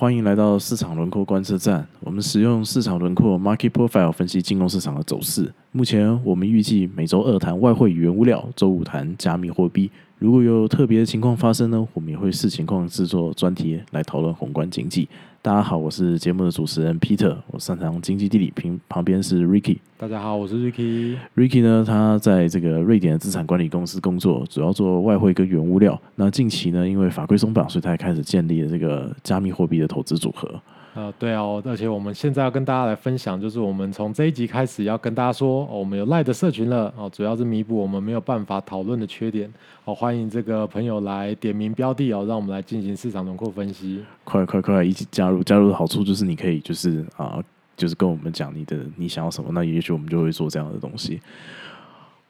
欢迎来到市场轮廓观测站。我们使用市场轮廓 （Market Profile） 分析金融市场的走势。目前我们预计每周二谈外汇与原物料，周五谈加密货币。如果有特别的情况发生呢，我们也会视情况制作专题来讨论宏观经济。大家好，我是节目的主持人 Peter，我擅长经济地理，旁旁边是 Ricky。大家好，我是 Ricky。Ricky 呢，他在这个瑞典的资产管理公司工作，主要做外汇跟原物料。那近期呢，因为法规松绑，所以他开始建立了这个加密货币的投资组合。呃，对哦，而且我们现在要跟大家来分享，就是我们从这一集开始要跟大家说，我们有赖的社群了哦，主要是弥补我们没有办法讨论的缺点。好，欢迎这个朋友来点名标的哦，让我们来进行市场轮廓分析。快快快，一起加入！加入的好处就是你可以就是啊，就是跟我们讲你的你想要什么，那也许我们就会做这样的东西。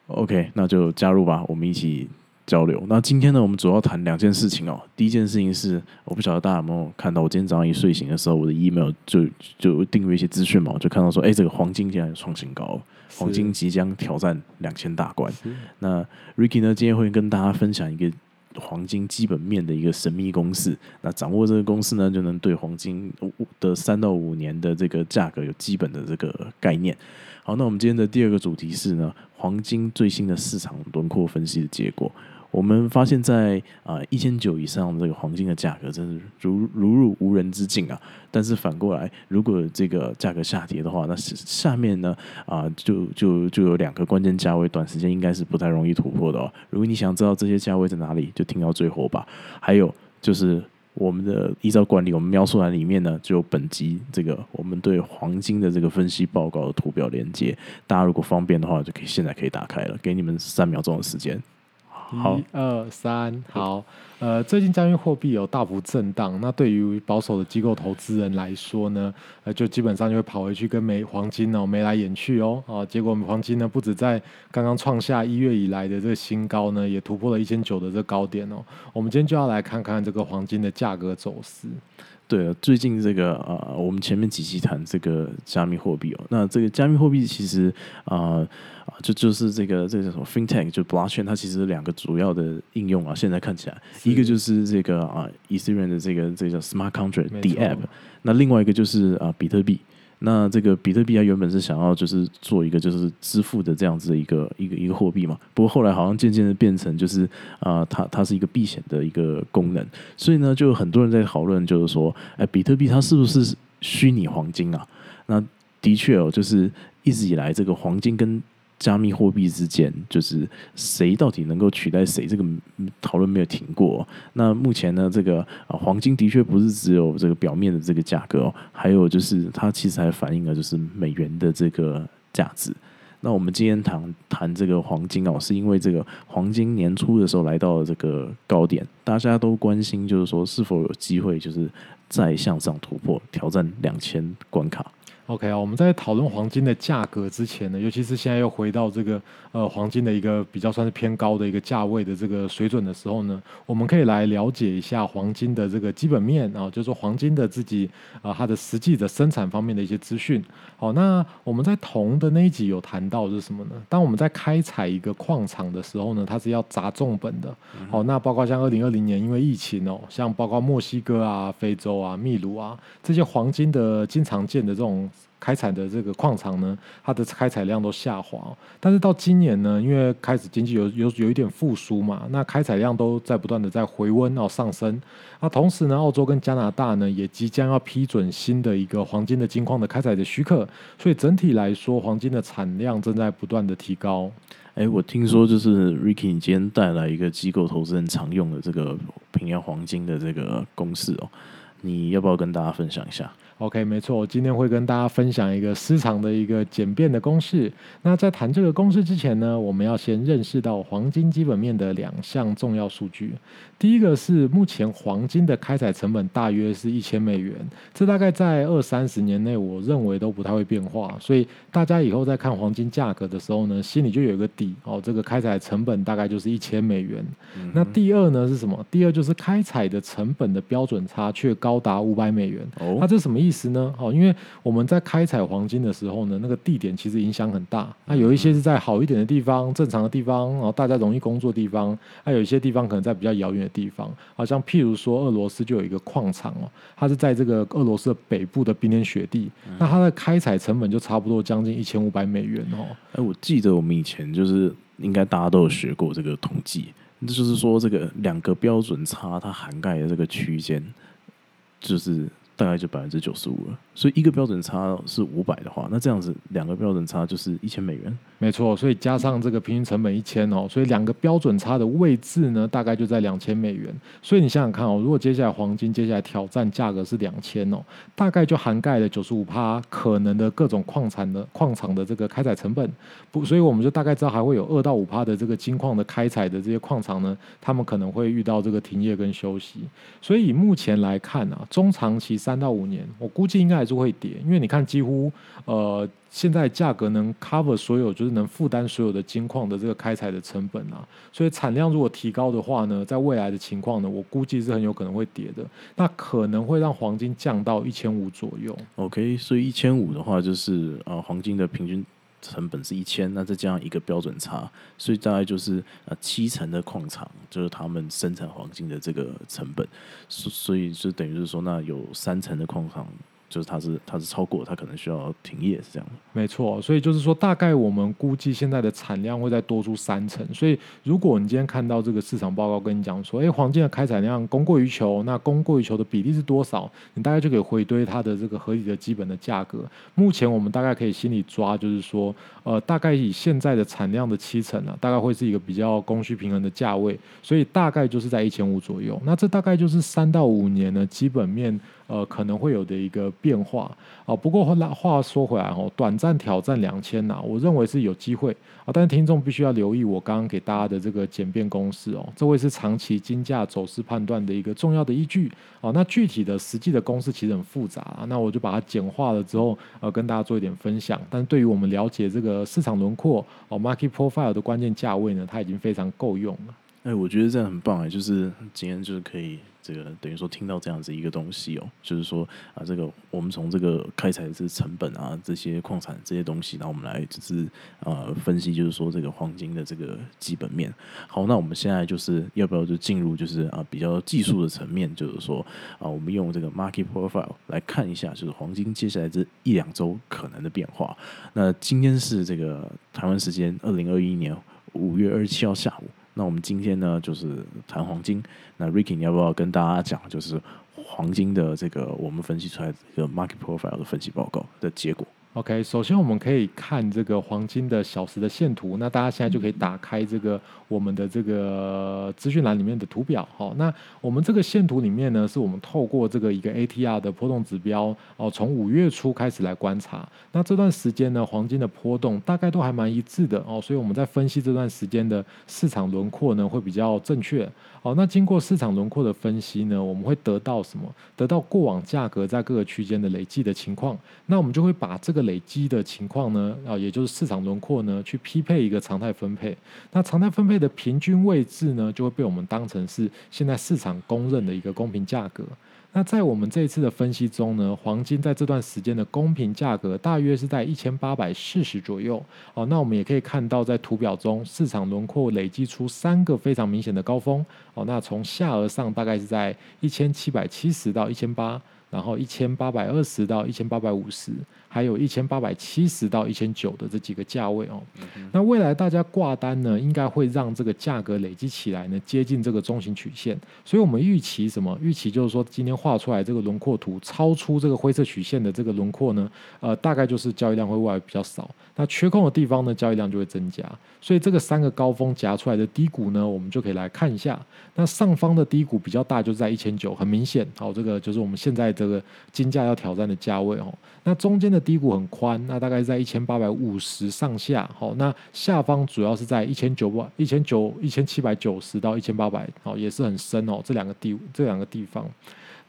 OK，那就加入吧，我们一起。交流。那今天呢，我们主要谈两件事情哦。第一件事情是，我不晓得大家有没有看到，我今天早上一睡醒的时候，我的 email 就就订阅一些资讯嘛，我就看到说，哎，这个黄金竟然创新高，黄金即将挑战两千大关。那 Ricky 呢，今天会跟大家分享一个黄金基本面的一个神秘公式。那掌握这个公式呢，就能对黄金的三到五年的这个价格有基本的这个概念。好，那我们今天的第二个主题是呢，黄金最新的市场轮廓分析的结果。我们发现，在啊一千九以上这个黄金的价格，真是如如入无人之境啊。但是反过来，如果这个价格下跌的话，那下面呢啊就就就有两个关键价位，短时间应该是不太容易突破的哦。如果你想知道这些价位在哪里，就听到最后吧。还有就是我们的依照管理，我们描述栏里面呢就有本集这个我们对黄金的这个分析报告的图表连接，大家如果方便的话，就可以现在可以打开了，给你们三秒钟的时间。一二三，好，呃，最近加密货币有大幅震荡，那对于保守的机构投资人来说呢，呃，就基本上就会跑回去跟美黄金哦眉来眼去哦，啊，结果黄金呢不止在刚刚创下一月以来的这个新高呢，也突破了一千九的这高点哦。我们今天就要来看看这个黄金的价格走势。对了，最近这个呃，我们前面几期谈这个加密货币哦，那这个加密货币其实啊啊，就就是这个这个什么？FinTech 就 Blockchain，它其实两个主要的应用啊，现在看起来一个就是这个啊，Ethereum 的这个这个叫 Smart Contract D App，那另外一个就是啊，比特币。那这个比特币啊原本是想要就是做一个就是支付的这样子的一个一个一个货币嘛，不过后来好像渐渐的变成就是啊，它它是一个避险的一个功能，所以呢，就很多人在讨论，就是说，哎，比特币它是不是虚拟黄金啊？那的确哦，就是一直以来这个黄金跟加密货币之间，就是谁到底能够取代谁？这个讨论没有停过。那目前呢，这个，黄金的确不是只有这个表面的这个价格哦，还有就是它其实还反映了就是美元的这个价值。那我们今天谈谈这个黄金哦，是因为这个黄金年初的时候来到了这个高点，大家都关心就是说是否有机会就是再向上突破，挑战两千关卡。OK 啊，我们在讨论黄金的价格之前呢，尤其是现在又回到这个呃黄金的一个比较算是偏高的一个价位的这个水准的时候呢，我们可以来了解一下黄金的这个基本面啊，就是说黄金的自己啊它的实际的生产方面的一些资讯。好，那我们在铜的那一集有谈到是什么呢？当我们在开采一个矿场的时候呢，它是要砸重本的。好，那包括像二零二零年因为疫情哦，像包括墨西哥啊、非洲啊、秘鲁啊这些黄金的经常见的这种。开采的这个矿场呢，它的开采量都下滑。但是到今年呢，因为开始经济有有有一点复苏嘛，那开采量都在不断的在回温哦上升。那同时呢，澳洲跟加拿大呢也即将要批准新的一个黄金的金矿的开采的许可，所以整体来说，黄金的产量正在不断的提高。哎，我听说就是 Ricky，你今天带来一个机构投资人常用的这个平阳黄金的这个公式哦，你要不要跟大家分享一下？OK，没错，我今天会跟大家分享一个市场的一个简便的公式。那在谈这个公式之前呢，我们要先认识到黄金基本面的两项重要数据。第一个是目前黄金的开采成本大约是一千美元，这大概在二三十年内，我认为都不太会变化。所以大家以后在看黄金价格的时候呢，心里就有一个底哦，这个开采成本大概就是一千美元。那第二呢是什么？第二就是开采的成本的标准差却高。高达五百美元。哦那这什么意思呢？哦，因为我们在开采黄金的时候呢，那个地点其实影响很大。那有一些是在好一点的地方、正常的地方，然后大家容易工作的地方；还有一些地方可能在比较遥远的地方。好像譬如说，俄罗斯就有一个矿场哦，它是在这个俄罗斯的北部的冰天雪地，那它的开采成本就差不多将近一千五百美元哦。哎，我记得我们以前就是应该大家都有学过这个统计，那就是说这个两个标准差它涵盖的这个区间，就是大概就百分之九十五了。所以一个标准差是五百的话，那这样子两个标准差就是一千美元。没错，所以加上这个平均成本一千哦，所以两个标准差的位置呢，大概就在两千美元。所以你想想看哦，如果接下来黄金接下来挑战价格是两千哦，大概就涵盖了九十五趴可能的各种矿产的矿场的这个开采成本。不，所以我们就大概知道还会有二到五趴的这个金矿的开采的这些矿场呢，他们可能会遇到这个停业跟休息。所以目前来看啊，中长期三到五年，我估计应该还是会跌，因为你看几乎呃。现在价格能 cover 所有，就是能负担所有的金矿的这个开采的成本啊，所以产量如果提高的话呢，在未来的情况呢，我估计是很有可能会跌的，那可能会让黄金降到一千五左右。OK，所以一千五的话就是呃黄金的平均成本是一千，那再加上一个标准差，所以大概就是呃七成的矿场就是他们生产黄金的这个成本，所所以就等于是说，那有三成的矿场就是它是它是超过，它可能需要停业是这样的。没错，所以就是说，大概我们估计现在的产量会再多出三成。所以，如果你今天看到这个市场报告跟你讲说，诶，黄金的开采量供过于求，那供过于求的比例是多少？你大概就可以回推它的这个合理的基本的价格。目前我们大概可以心里抓，就是说，呃，大概以现在的产量的七成啊，大概会是一个比较供需平衡的价位，所以大概就是在一千五左右。那这大概就是三到五年呢基本面呃可能会有的一个变化啊、不过话话说回来哦，短暂挑战两千呐，我认为是有机会啊、但是听众必须要留意我刚刚给大家的这个简便公式哦，这会是长期金价走势判断的一个重要的依据啊。那具体的实际的公式其实很复杂啊，那我就把它简化了之后呃跟大家做一点分享。但对于我们了解这个市场轮廓哦 market profile 的关键价位呢，它已经非常够用了。哎，我觉得这样很棒哎，就是今天就是可以这个等于说听到这样子一个东西哦，就是说啊，这个我们从这个开采这成本啊，这些矿产这些东西，然后我们来就是呃分析，就是说这个黄金的这个基本面。好，那我们现在就是要不要就进入就是啊比较技术的层面，就是说啊，我们用这个 market profile 来看一下，就是黄金接下来这一两周可能的变化。那今天是这个台湾时间二零二一年五月二十七号下午。那我们今天呢，就是谈黄金。那 Ricky，你要不要跟大家讲，就是黄金的这个我们分析出来的这个 market profile 的分析报告的结果？OK，首先我们可以看这个黄金的小时的线图，那大家现在就可以打开这个我们的这个资讯栏里面的图表。好，那我们这个线图里面呢，是我们透过这个一个 ATR 的波动指标哦，从五月初开始来观察。那这段时间呢，黄金的波动大概都还蛮一致的哦，所以我们在分析这段时间的市场轮廓呢，会比较正确。好，那经过市场轮廓的分析呢，我们会得到什么？得到过往价格在各个区间的累计的情况。那我们就会把这个累积的情况呢，啊，也就是市场轮廓呢，去匹配一个常态分配。那常态分配的平均位置呢，就会被我们当成是现在市场公认的一个公平价格。那在我们这一次的分析中呢，黄金在这段时间的公平价格大约是在一千八百四十左右。哦，那我们也可以看到，在图表中市场轮廓累积出三个非常明显的高峰。哦，那从下而上大概是在一千七百七十到一千八，然后一千八百二十到一千八百五十，还有一千八百七十到一千九的这几个价位哦。那未来大家挂单呢，应该会让这个价格累积起来呢，接近这个中型曲线。所以我们预期什么？预期就是说，今天画出来这个轮廓图超出这个灰色曲线的这个轮廓呢，呃，大概就是交易量会未来比较少。那缺空的地方呢，交易量就会增加。所以这个三个高峰夹出来的低谷呢，我们就可以来看一下。那上方的低谷比较大，就是在一千九，很明显。好，这个就是我们现在这个金价要挑战的价位哦。那中间的低谷很宽，那大概在一千八百五十上下。好，那下方主要是在一千九百、一千九、一千七百九十到一千八百，好，也是很深哦。这两个地这两个地方。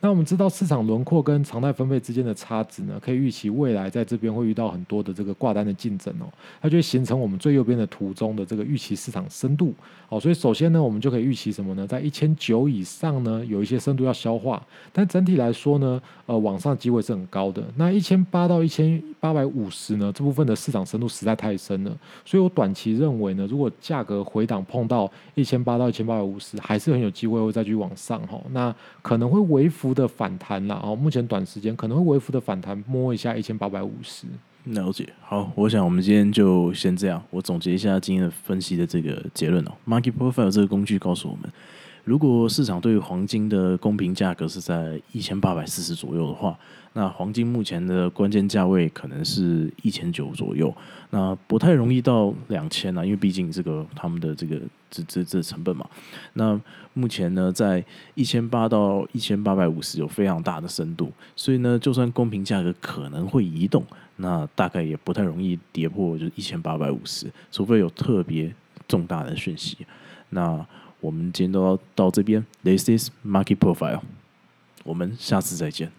那我们知道市场轮廓跟常态分配之间的差值呢，可以预期未来在这边会遇到很多的这个挂单的竞争哦，它就会形成我们最右边的图中的这个预期市场深度。好，所以首先呢，我们就可以预期什么呢？在一千九以上呢，有一些深度要消化，但整体来说呢，呃，往上机会是很高的。那一千八到一千八百五十呢，这部分的市场深度实在太深了，所以我短期认为呢，如果价格回档碰到一千八到一千八百五十，还是很有机会会再去往上哈。那可能会微幅的反弹啦，哦，目前短时间可能会微幅的反弹，摸一下一千八百五十。了解，好，我想我们今天就先这样。我总结一下今天的分析的这个结论哦。Market Profile 这个工具告诉我们，如果市场对黄金的公平价格是在一千八百四十左右的话，那黄金目前的关键价位可能是一千九左右，那不太容易到两千啊，因为毕竟这个他们的这个这这这成本嘛。那目前呢，在一千八到一千八百五十有非常大的深度，所以呢，就算公平价格可能会移动。那大概也不太容易跌破，就是一千八百五十，除非有特别重大的讯息。那我们今天都要到这边，This is Market Profile，我们下次再见。